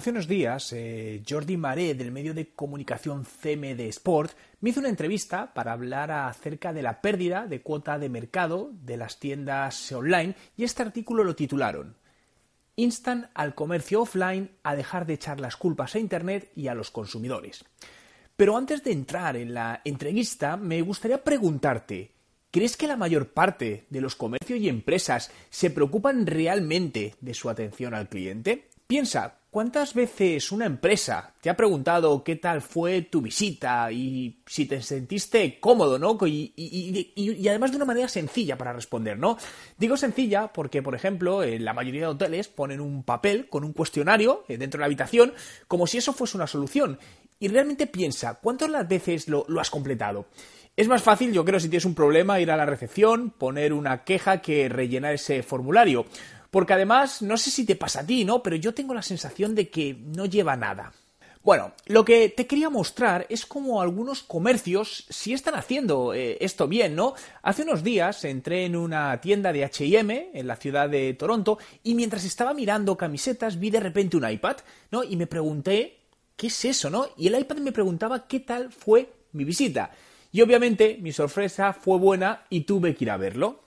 Hace unos días, eh, Jordi Maré, del medio de comunicación CMD Sport, me hizo una entrevista para hablar acerca de la pérdida de cuota de mercado de las tiendas online y este artículo lo titularon Instan al comercio offline a dejar de echar las culpas a Internet y a los consumidores. Pero antes de entrar en la entrevista, me gustaría preguntarte, ¿crees que la mayor parte de los comercios y empresas se preocupan realmente de su atención al cliente? Piensa, ¿cuántas veces una empresa te ha preguntado qué tal fue tu visita y si te sentiste cómodo, ¿no? Y, además de una manera sencilla para responder, ¿no? Digo sencilla porque, por ejemplo, en la mayoría de hoteles ponen un papel con un cuestionario eh, dentro de la habitación como si eso fuese una solución. Y realmente piensa, ¿cuántas veces lo has completado? Es más fácil, yo creo, si tienes un problema, ir a la recepción, poner una queja que rellenar ese formulario. Porque además, no sé si te pasa a ti, ¿no? Pero yo tengo la sensación de que no lleva nada. Bueno, lo que te quería mostrar es cómo algunos comercios sí están haciendo eh, esto bien, ¿no? Hace unos días entré en una tienda de HM en la ciudad de Toronto y mientras estaba mirando camisetas vi de repente un iPad, ¿no? Y me pregunté, ¿qué es eso, no? Y el iPad me preguntaba qué tal fue mi visita. Y obviamente mi sorpresa fue buena y tuve que ir a verlo.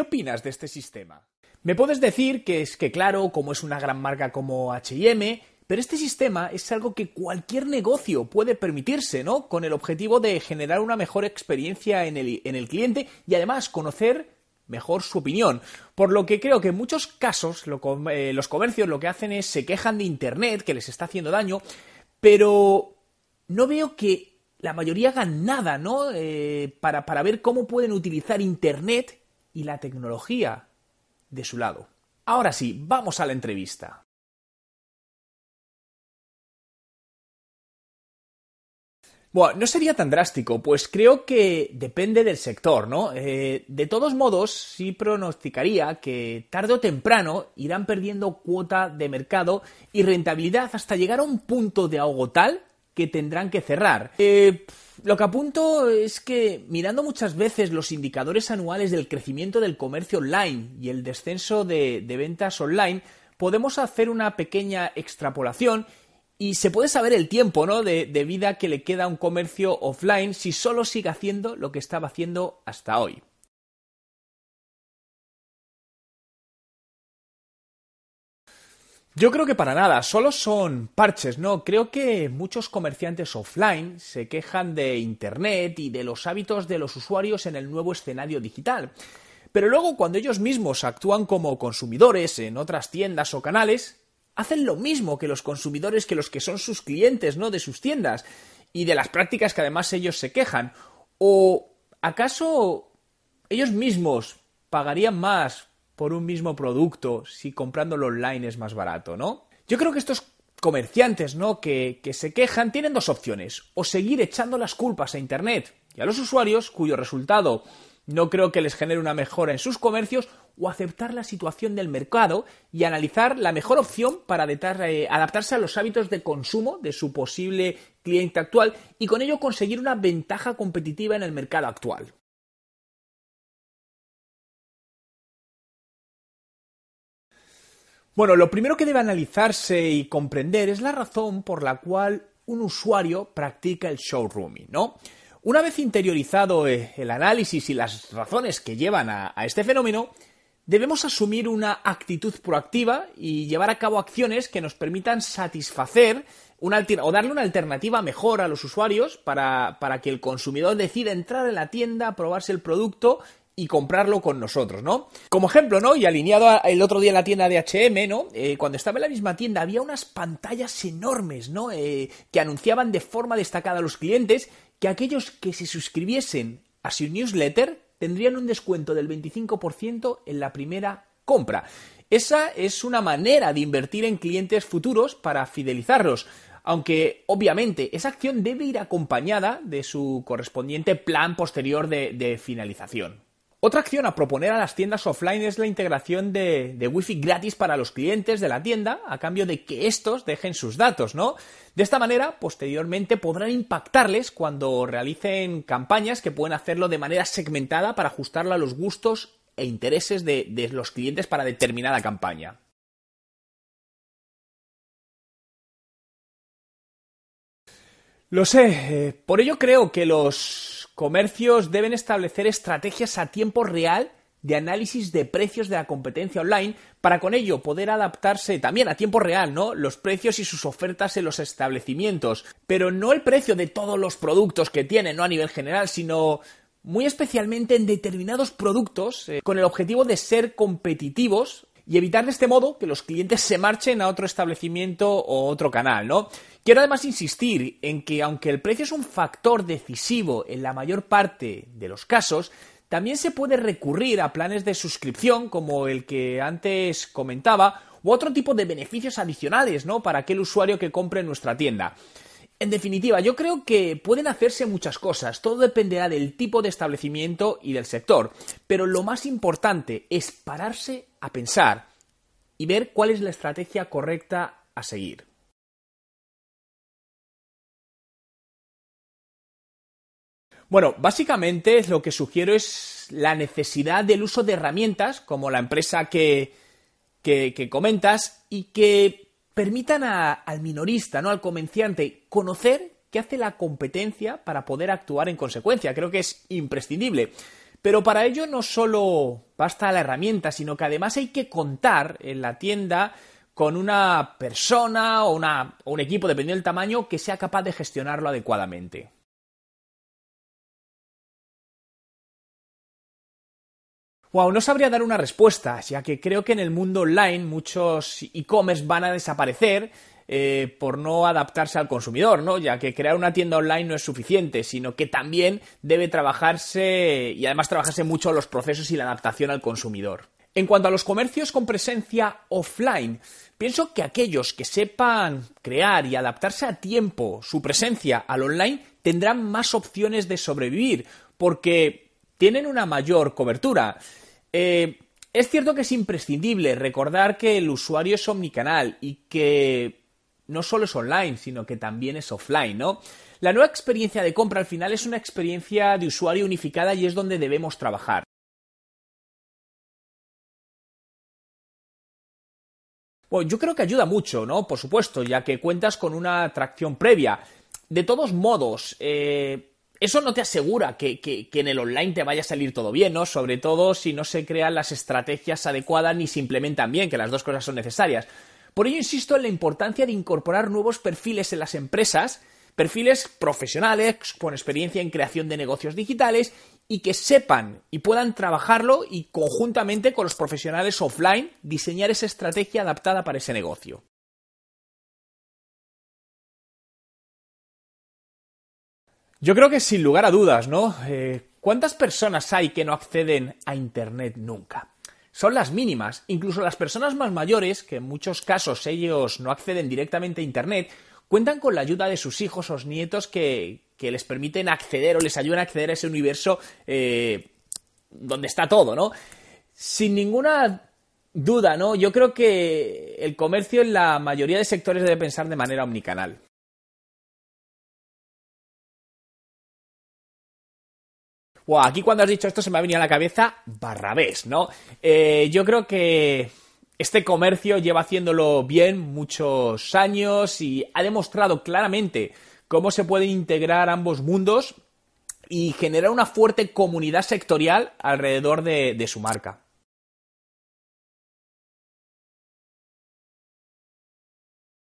¿Qué opinas de este sistema? Me puedes decir que es que, claro, como es una gran marca como HM, pero este sistema es algo que cualquier negocio puede permitirse, ¿no? Con el objetivo de generar una mejor experiencia en el, cliente y además conocer mejor su opinión. Por lo que creo que en muchos casos eh, los comercios lo que hacen es se quejan de Internet, que les está haciendo daño, pero no veo que la mayoría hagan nada, ¿no? Eh, para, para ver cómo pueden utilizar Internet y la tecnología de su lado. Ahora sí, vamos a la entrevista. Bueno, no sería tan drástico, pues creo que depende del sector, ¿no? Eh, de todos modos, sí pronosticaría que tarde o temprano irán perdiendo cuota de mercado y rentabilidad hasta llegar a un punto de ahogo tal que tendrán que cerrar. Eh, lo que apunto es que mirando muchas veces los indicadores anuales del crecimiento del comercio online y el descenso de, ventas online, podemos hacer una pequeña extrapolación y se puede saber el tiempo ¿no? de, de vida que le queda a un comercio offline si solo sigue haciendo lo que estaba haciendo hasta hoy. Yo creo que para nada, solo son parches, ¿no? Creo que muchos comerciantes offline se quejan de Internet y de los hábitos de los usuarios en el nuevo escenario digital. Pero luego cuando ellos mismos actúan como consumidores en otras tiendas o canales, hacen lo mismo que los consumidores que los que son sus clientes, ¿no? De sus tiendas y de las prácticas que además ellos se quejan. ¿O acaso ellos mismos pagarían más por un mismo producto si comprándolo online es más barato, ¿no? Yo creo que estos comerciantes, ¿no? Que, que, se quejan tienen dos opciones. O seguir echando las culpas a Internet y a los usuarios, cuyo resultado no creo que les genere una mejora en sus comercios, o aceptar la situación del mercado y analizar la mejor opción para eh, adaptarse a los hábitos de consumo de su posible cliente actual y con ello conseguir una ventaja competitiva en el mercado actual. Bueno, lo primero que debe analizarse y comprender es la razón por la cual un usuario practica el showrooming, ¿no? Una vez interiorizado eh, el análisis y las razones que llevan a, este fenómeno, debemos asumir una actitud proactiva y llevar a cabo acciones que nos permitan satisfacer o darle una alternativa mejor a los usuarios para, para que el consumidor decida entrar en la tienda, probarse el producto y comprarlo con nosotros, ¿no? Como ejemplo, ¿no? Y alineado el otro día en la tienda de HM, ¿no? Eh, cuando estaba en la misma tienda había unas pantallas enormes, ¿no? Eh, que anunciaban de forma destacada a los clientes que aquellos que se suscribiesen a su newsletter tendrían un descuento del 25% en la primera compra. Esa es una manera de invertir en clientes futuros para fidelizarlos, aunque obviamente esa acción debe ir acompañada de su correspondiente plan posterior de, finalización. Otra acción a proponer a las tiendas offline es la integración de, de Wi-Fi gratis para los clientes de la tienda a cambio de que estos dejen sus datos, ¿no? De esta manera, posteriormente podrán impactarles cuando realicen campañas que pueden hacerlo de manera segmentada para ajustarla a los gustos e intereses de, los clientes para determinada campaña. Lo sé, eh, por ello creo que los comercios deben establecer estrategias a tiempo real de análisis de precios de la competencia online para con ello poder adaptarse también a tiempo real, ¿no? Los precios y sus ofertas en los establecimientos, pero no el precio de todos los productos que tienen, no a nivel general, sino muy especialmente en determinados productos eh, con el objetivo de ser competitivos y evitar de este modo que los clientes se marchen a otro establecimiento o otro canal, ¿no? Quiero además insistir en que aunque el precio es un factor decisivo en la mayor parte de los casos, también se puede recurrir a planes de suscripción como el que antes comentaba u otro tipo de beneficios adicionales, ¿no? Para aquel usuario que compre en nuestra tienda. En definitiva, yo creo que pueden hacerse muchas cosas, todo dependerá del tipo de establecimiento y del sector, pero lo más importante es pararse a pensar y ver cuál es la estrategia correcta a seguir. Bueno, básicamente lo que sugiero es la necesidad del uso de herramientas como la empresa que, que, comentas y que permitan al minorista, ¿no? al comerciante, conocer qué hace la competencia para poder actuar en consecuencia. Creo que es imprescindible. Pero para ello no solo basta la herramienta, sino que además hay que contar en la tienda con una persona o, una, o un equipo, dependiendo del tamaño, que sea capaz de gestionarlo adecuadamente. Wow, no sabría dar una respuesta, ya que creo que en el mundo online muchos e-commerce van a desaparecer eh, por no adaptarse al consumidor, ¿no? Ya que crear una tienda online no es suficiente, sino que también debe trabajarse y además trabajarse mucho los procesos y la adaptación al consumidor. En cuanto a los comercios con presencia offline, pienso que aquellos que sepan crear y adaptarse a tiempo su presencia al online tendrán más opciones de sobrevivir, porque tienen una mayor cobertura. Eh, es cierto que es imprescindible recordar que el usuario es omnicanal y que no solo es online, sino que también es offline, ¿no? La nueva experiencia de compra al final es una experiencia de usuario unificada y es donde debemos trabajar. Bueno, yo creo que ayuda mucho, ¿no? Por supuesto, ya que cuentas con una atracción previa. De todos modos, eh, eso no te asegura que, en el online te vaya a salir todo bien, ¿no? Sobre todo si no se crean las estrategias adecuadas ni se implementan bien, que las dos cosas son necesarias. Por ello insisto en la importancia de incorporar nuevos perfiles en las empresas, perfiles profesionales con experiencia en creación de negocios digitales y que sepan y puedan trabajarlo y conjuntamente con los profesionales offline diseñar esa estrategia adaptada para ese negocio. Yo creo que sin lugar a dudas, ¿no? Eh, ¿Cuántas personas hay que no acceden a Internet nunca? Son las mínimas. Incluso las personas más mayores, que en muchos casos ellos no acceden directamente a Internet, cuentan con la ayuda de sus hijos o nietos que, les permiten acceder o les ayudan a acceder a ese universo eh, donde está todo, ¿no? Sin ninguna duda, ¿no? Yo creo que el comercio en la mayoría de sectores debe pensar de manera omnicanal. Aquí cuando has dicho esto se me ha venido a la cabeza Barrabés, ¿no? Eh, yo creo que este comercio lleva haciéndolo bien muchos años y ha demostrado claramente cómo se pueden integrar ambos mundos y generar una fuerte comunidad sectorial alrededor de, su marca.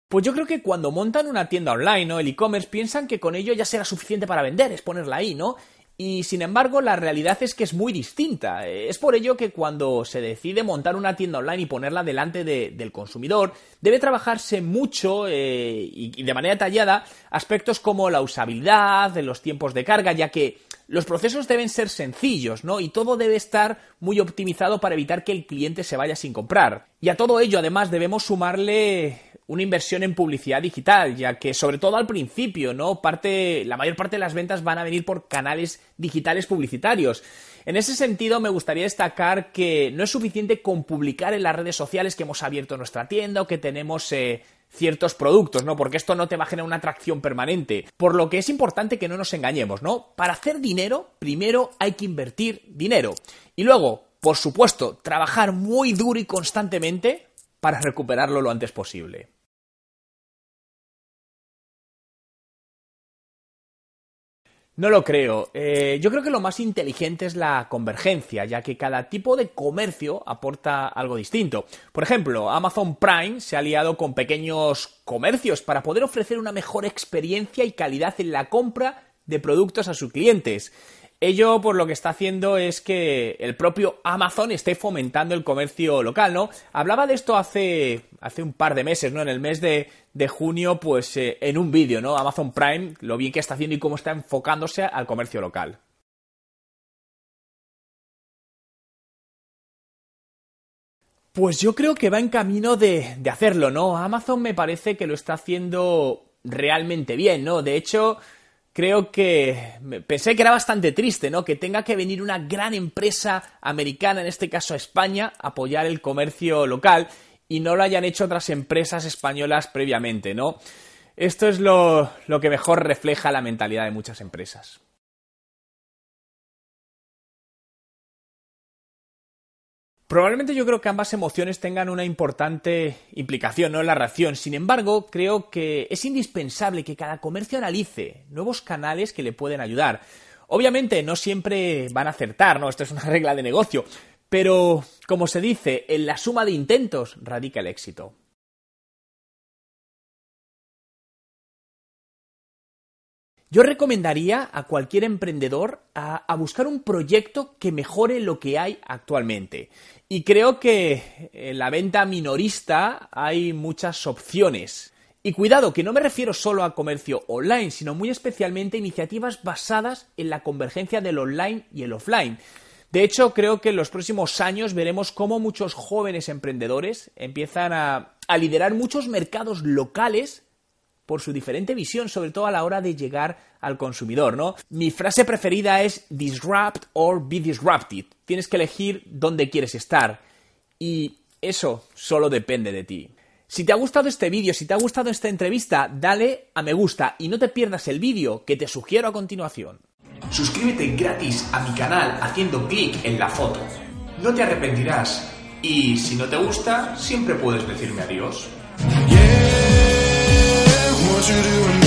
Pues yo creo que cuando montan una tienda online o el e-commerce piensan que con ello ya será suficiente para vender, es ponerla ahí, ¿no? Y sin embargo, la realidad es que es muy distinta. Es por ello que cuando se decide montar una tienda online y ponerla delante del consumidor, debe trabajarse mucho eh, y, de manera detallada aspectos como la usabilidad, los tiempos de carga, ya que los procesos deben ser sencillos, ¿no? Y todo debe estar muy optimizado para evitar que el cliente se vaya sin comprar. Y a todo ello, además, debemos sumarle una inversión en publicidad digital, ya que sobre todo al principio, ¿no? Parte, la mayor parte de las ventas van a venir por canales digitales publicitarios. En ese sentido, me gustaría destacar que no es suficiente con publicar en las redes sociales que hemos abierto nuestra tienda o que tenemos eh, ciertos productos, ¿no? Porque esto no te va a generar una atracción permanente. Por lo que es importante que no nos engañemos, ¿no? Para hacer dinero, primero hay que invertir dinero. Y luego, por supuesto, trabajar muy duro y constantemente para recuperarlo lo antes posible. No lo creo. Eh, yo creo que lo más inteligente es la convergencia, ya que cada tipo de comercio aporta algo distinto. Por ejemplo, Amazon Prime se ha aliado con pequeños comercios para poder ofrecer una mejor experiencia y calidad en la compra de productos a sus clientes. Ello, por lo que está haciendo es que el propio Amazon esté fomentando el comercio local, ¿no? Hablaba de esto hace, hace un par de meses, ¿no? En el mes de, junio, pues eh, en un vídeo, ¿no? Amazon Prime, lo bien que está haciendo y cómo está enfocándose al comercio local. Pues yo creo que va en camino de, de hacerlo, ¿no? Amazon me parece que lo está haciendo realmente bien, ¿no? De hecho, creo que pensé que era bastante triste, ¿no? Que tenga que venir una gran empresa americana, en este caso España, a apoyar el comercio local y no lo hayan hecho otras empresas españolas previamente, ¿no? Esto es lo, lo que mejor refleja la mentalidad de muchas empresas. Probablemente yo creo que ambas emociones tengan una importante implicación ¿no? en la reacción. Sin embargo, creo que es indispensable que cada comercio analice nuevos canales que le pueden ayudar. Obviamente no siempre van a acertar, ¿no? Esto es una regla de negocio. Pero, como se dice, en la suma de intentos radica el éxito. Yo recomendaría a cualquier emprendedor a, buscar un proyecto que mejore lo que hay actualmente. Y creo que en la venta minorista hay muchas opciones. Y cuidado, que no me refiero solo a comercio online, sino muy especialmente a iniciativas basadas en la convergencia del online y el offline. De hecho, creo que en los próximos años veremos cómo muchos jóvenes emprendedores empiezan a, a liderar muchos mercados locales por su diferente visión, sobre todo a la hora de llegar al consumidor, ¿no? Mi frase preferida es disrupt or be disrupted. Tienes que elegir dónde quieres estar y eso solo depende de ti. Si te ha gustado este vídeo, si te ha gustado esta entrevista, dale a me gusta y no te pierdas el vídeo que te sugiero a continuación. Suscríbete gratis a mi canal haciendo clic en la foto. No te arrepentirás y si no te gusta, siempre puedes decirme adiós. you doing?